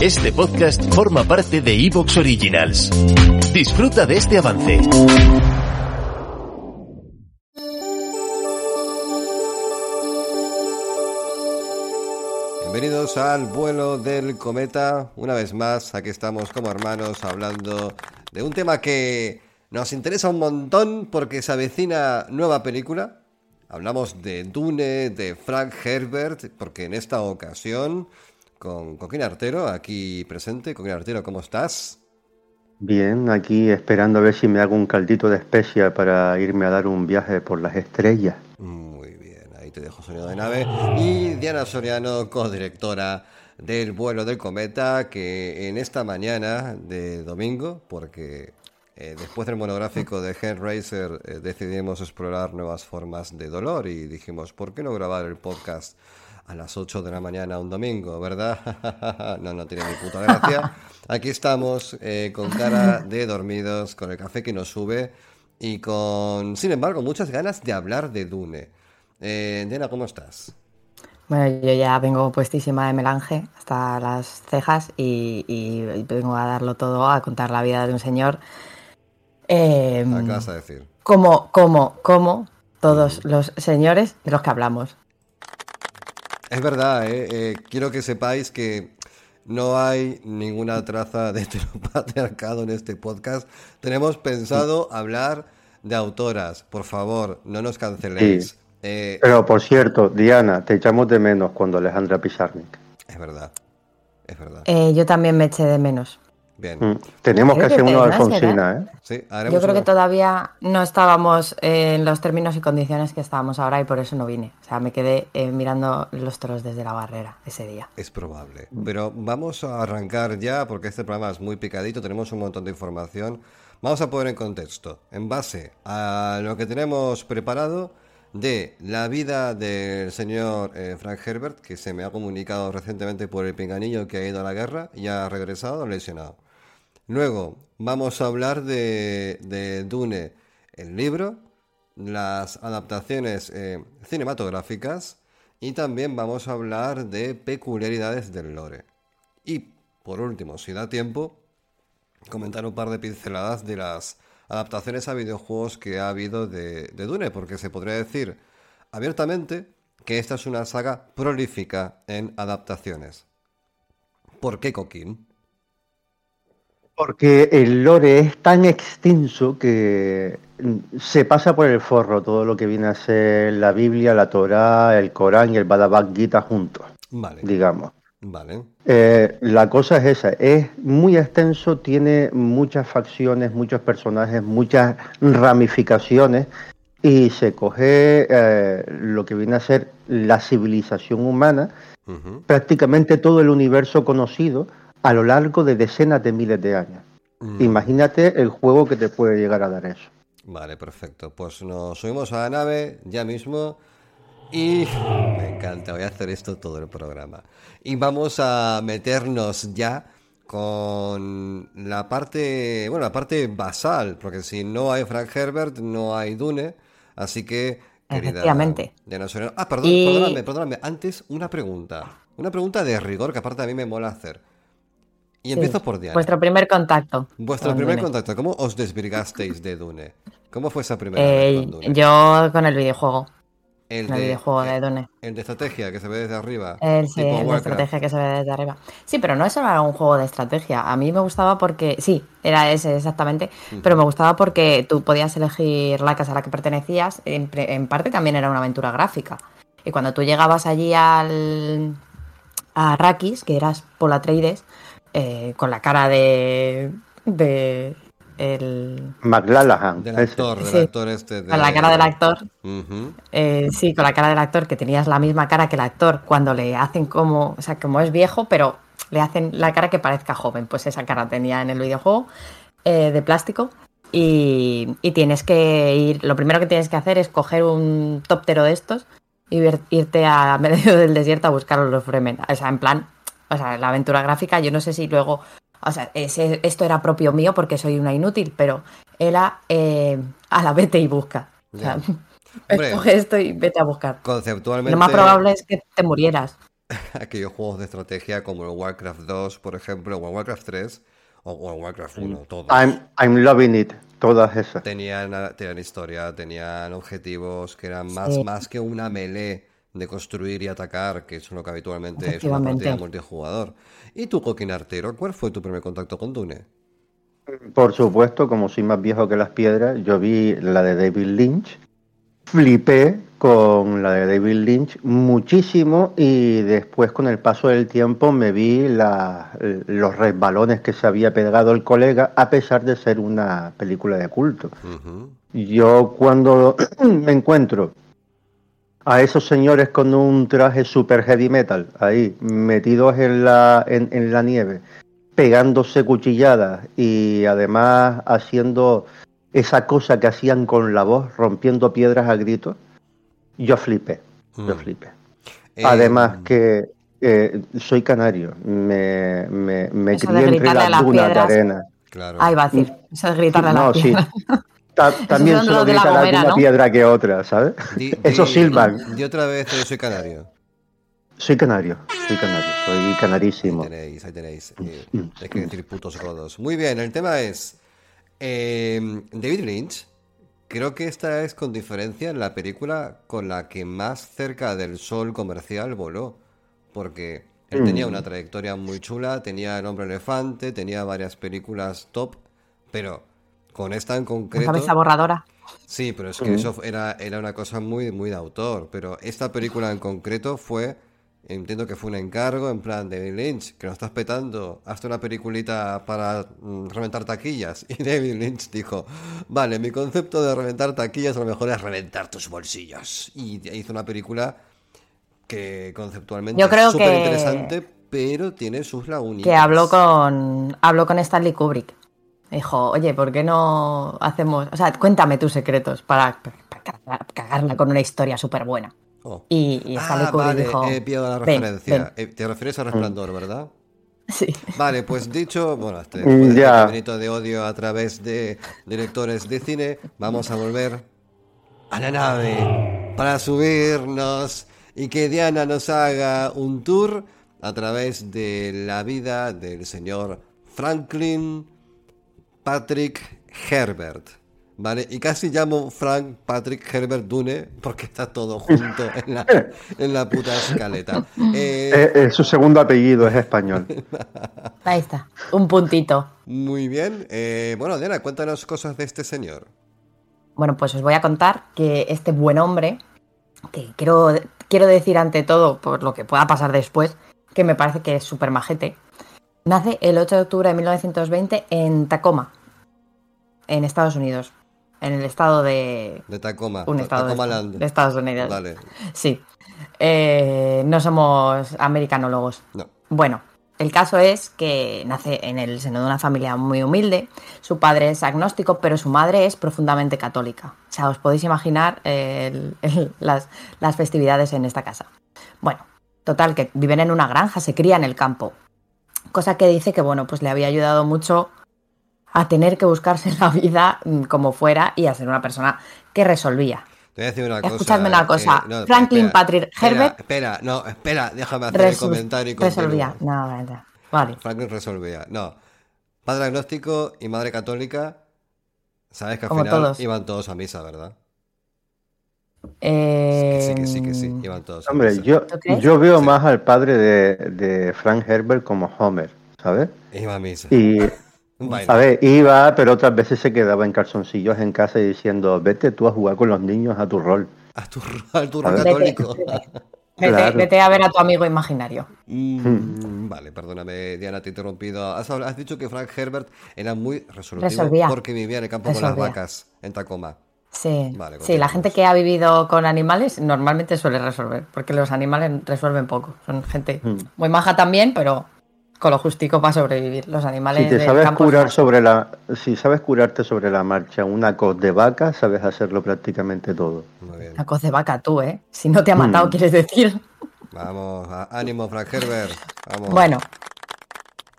Este podcast forma parte de Evox Originals. Disfruta de este avance. Bienvenidos al vuelo del cometa. Una vez más, aquí estamos como hermanos hablando de un tema que nos interesa un montón porque se avecina nueva película. Hablamos de Dune, de Frank Herbert, porque en esta ocasión con Coquín Artero, aquí presente. Coquín Artero, ¿cómo estás? Bien, aquí esperando a ver si me hago un caldito de especia para irme a dar un viaje por las estrellas. Muy bien, ahí te dejo sonido de nave. Y Diana Soriano, codirectora del vuelo del cometa, que en esta mañana de domingo, porque eh, después del monográfico de Hellraiser eh, decidimos explorar nuevas formas de dolor y dijimos, ¿por qué no grabar el podcast a las 8 de la mañana un domingo, verdad? no, no tiene ni puta gracia. Aquí estamos eh, con cara de dormidos, con el café que nos sube y con, sin embargo, muchas ganas de hablar de Dune. Eh, Diana, ¿cómo estás? Bueno, yo ya vengo puestísima de melange hasta las cejas y, y vengo a darlo todo, a contar la vida de un señor Eh, ¿Qué vas a decir? Como, como, como todos los señores de los que hablamos. Es verdad, ¿eh? Eh, quiero que sepáis que no hay ninguna traza de heteropatriarcado en este podcast. Tenemos pensado hablar de autoras. Por favor, no nos canceléis. Sí. Eh, Pero por cierto, Diana, te echamos de menos cuando Alejandra Pizarnik. Es verdad, es verdad. Eh, yo también me eché de menos. Bien. Mm. Tenemos que hacer una Alfonsina, ¿eh? Sí, Yo creo que todavía no estábamos en los términos y condiciones que estábamos ahora y por eso no vine. O sea, me quedé eh, mirando los toros desde la barrera ese día. Es probable. Pero vamos a arrancar ya porque este programa es muy picadito, tenemos un montón de información. Vamos a poner en contexto, en base a lo que tenemos preparado de la vida del señor eh, Frank Herbert, que se me ha comunicado recientemente por el pinganillo que ha ido a la guerra y ha regresado lesionado. Luego vamos a hablar de, de Dune, el libro, las adaptaciones eh, cinematográficas y también vamos a hablar de peculiaridades del lore. Y por último, si da tiempo, comentar un par de pinceladas de las adaptaciones a videojuegos que ha habido de, de Dune, porque se podría decir abiertamente que esta es una saga prolífica en adaptaciones. ¿Por qué Coquín? Porque el lore es tan extenso que se pasa por el forro todo lo que viene a ser la Biblia, la Torá, el Corán y el Bhagavad Gita juntos, Vale. digamos. Vale. Eh, la cosa es esa, es muy extenso, tiene muchas facciones, muchos personajes, muchas ramificaciones y se coge eh, lo que viene a ser la civilización humana, prácticamente todo el universo conocido a lo largo de decenas de miles de años. Mm. Imagínate el juego que te puede llegar a dar eso. Vale, perfecto. Pues nos subimos a la nave ya mismo y me encanta, voy a hacer esto todo el programa. Y vamos a meternos ya con la parte, bueno, la parte basal, porque si no hay Frank Herbert, no hay Dune, así que querida Efectivamente. Soriano- Ah, perdón, Y- perdóname, perdóname. Antes una pregunta. Una pregunta de rigor que aparte a mí me mola hacer. Y Sí. empiezo por Diana. Vuestro primer contacto. Vuestro primer Dune. contacto, ¿cómo os desvirgasteis de Dune? ¿Cómo fue esa primera Eh, vez con Dune? yo con el videojuego. el, videojuego de Dune. el de estrategia que se ve desde arriba. El, sí, el de estrategia que se ve desde arriba. Sí, pero no es solo un juego de estrategia. A mí me gustaba porque, sí, era ese exactamente, pero me gustaba porque tú podías elegir la casa a la que pertenecías. En, en parte también era una aventura gráfica. Y cuando tú llegabas allí al, a Arrakis, que eras Paul Atreides, eh, con la cara de, de el, McLallaghan. Del actor, del Sí. actor este. De... con la cara del actor. Eh, sí, con la cara del actor, que tenías la misma cara que el actor cuando le hacen como, o sea, como es viejo, pero le hacen la cara que parezca joven. Pues esa cara tenía en el videojuego eh, de plástico. Y, y tienes que ir, lo primero que tienes que hacer es coger un tóptero de estos y ver- irte a medio del desierto a buscar los Fremen. O sea, en plan, o sea, la aventura gráfica, yo no sé si luego, o sea, ese- esto era propio mío porque soy una inútil, pero era eh, a la vete y busca. O sea. Hombre. escoge esto y vete a buscar. Conceptualmente, Lo más probable es que te murieras. aquellos juegos de estrategia como el Warcraft 2, por ejemplo, o el Warcraft 3, o, o el Warcraft 1, todos. I'm, I'm loving it, todas esas. Tenían, tenían historia, tenían objetivos que eran más, Sí. más que una melee de construir y atacar, que es lo que habitualmente es una partida multijugador. ¿Y tú, Coquín Artero, cuál fue tu primer contacto con Dune? Por supuesto, como soy más viejo que las piedras, yo vi la de David Lynch, flipé con la de David Lynch muchísimo y después con el paso del tiempo me vi la- los resbalones que se había pegado el colega a pesar de ser una película de culto. Yo cuando me encuentro a esos señores con un traje super heavy metal ahí metidos en la, en, en la nieve, pegándose cuchilladas y además haciendo esa cosa que hacían con la voz, rompiendo piedras a gritos, yo flipé, yo Mm. flipé. Eh, Además que eh, soy canario, me, me, crié entre las dunas de arena. Claro. Ahí va a decir, eso es gritarle a la No, sí. Ta- también solo de gomera, alguna ¿no? piedra que otra, ¿sabes? Di- Eso di- silban. Di otra vez, yo soy canario. Soy canario, soy canario, soy Ahí canarísimo. tenéis, ahí tenéis. Eh, hay que decir putos godos. Muy bien, el tema es. eh, David Lynch, creo que esta es con diferencia la película con la que más cerca del sol comercial voló. Porque él tenía una trayectoria muy chula, tenía El hombre elefante, tenía varias películas top, pero con esta en Con concreto. cabeza borradora. Sí, pero es que eso era, era una cosa muy, muy de autor. Pero esta película en concreto fue, entiendo que fue un encargo en plan David Lynch, que nos estás petando, hazte una peliculita para mm, reventar taquillas. Y David Lynch dijo, vale, mi concepto de reventar taquillas a lo mejor es reventar tus bolsillos. Y hizo una película que conceptualmente Yo creo es súper que- interesante, pero tiene sus lagunitas. que habló con habló con Stanley Kubrick. Dijo, oye, ¿por qué no hacemos, o sea, cuéntame tus secretos para, para cagar- cagarla con una historia súper buena? Oh. Y, y Stanley Ah, Kubrick vale, dijo, he pillado la "Ven, referencia. ven". Eh, Te refieres a Resplandor, ¿verdad? Sí. Vale, pues dicho, bueno, este, Mm, este ya. de odio a través de directores de cine, vamos a volver a la nave para subirnos y que Diana nos haga un tour a través de la vida del señor Franklin Patrick Herbert. ¿Vale? Y casi llamo Frank Patrick Herbert Dune porque está todo junto en la, en la puta escaleta. Eh, Eh, eh, su segundo apellido es español. Ahí está, un puntito. Muy bien. Eh, bueno, Diana, cuéntanos cosas de este señor. Bueno, pues os voy a contar que este buen hombre, que quiero, quiero decir ante todo, por lo que pueda pasar después, que me parece que es súper majete, nace el 8 de octubre de 1920 en Tacoma, en Estados Unidos, en el estado de... De Tacoma. Un Ta- estado de, Land. de Estados Unidos. Vale. Sí. Eh, no somos americanólogos. No. Bueno, el caso es que nace en el seno de una familia muy humilde. Su padre es agnóstico, pero su madre es profundamente católica. O sea, os podéis imaginar el- el- las, las festividades en esta casa. Bueno, total, que viven en una granja, se cría en el campo. Cosa que dice que, bueno, pues le había ayudado mucho a tener que buscarse la vida mm, como fuera y a ser una persona que resolvía. Te voy a decir una cosa. Escuchadme una eh, cosa. no, Franklin espera, Patrick Herbert Espera, no, espera, déjame hacer el comentario y resolvía. No, vale. vale. Franklin resolvía. No. Padre agnóstico y madre católica. Sabes que al Como final todos. iban todos a misa, ¿verdad? Eh, Que sí, que sí, que sí. Iban todos a Hombre, misa. yo, yo veo Sí. más al padre de, de Frank Herbert como Homer, ¿sabes? Iba a misa. Y, A ver, iba, pero otras veces se quedaba en calzoncillos en casa y diciendo, vete tú a jugar con los niños a tu rol. A tu, A ver. católico. Vete, Claro. vete a ver a tu amigo imaginario. Mm, vale, perdóname, Diana, te he interrumpido. Has, dicho que Frank Herbert era muy resolutivo Resolvía. porque vivía en el campo con las vacas, en Tacoma. Sí, Vale, sí, la gente que ha vivido con animales normalmente suele resolver, porque los animales resuelven poco. Son gente Hmm. muy maja también, pero con lo justico para sobrevivir. Los animales Si te sabes campo curar no. sobre la, si sabes curarte sobre la marcha una cos de vaca, sabes hacerlo prácticamente todo. Muy bien. Una coz de vaca tú, ¿eh? Si no te ha matado, Mm. quieres decir. Vamos, ánimo, Frank Herbert. Vamos. Bueno,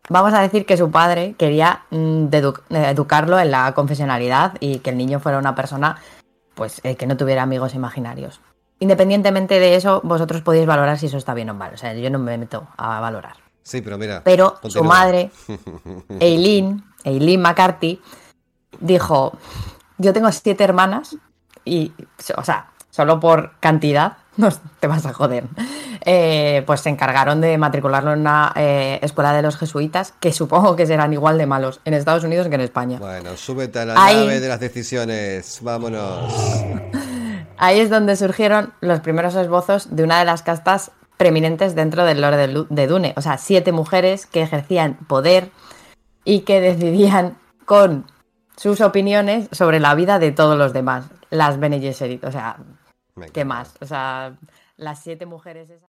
vamos a decir que su padre quería mm, eh, educarlo en la confesionalidad y que el niño fuera una persona pues eh, que no tuviera amigos imaginarios. Independientemente de eso, vosotros podéis valorar si eso está bien o mal. O sea, yo no me meto a valorar. Sí, pero mira. Pero su madre, Eileen, Eileen McCarthy, dijo, yo tengo siete hermanas y, o sea, solo por cantidad, no te vas a joder. Eh, pues se encargaron de matricularlo en una eh, escuela de los jesuitas, que supongo que serán igual de malos en Estados Unidos que en España. Bueno, súbete a la Ahí. nave de las decisiones. Vámonos. Ahí es donde surgieron los primeros esbozos de una de las castas preeminentes dentro del Lord de Dune. O sea, siete mujeres que ejercían poder y que decidían con sus opiniones sobre la vida de todos los demás. Las Bene Gesserit. O sea. ¿qué más? O sea, las siete mujeres esas.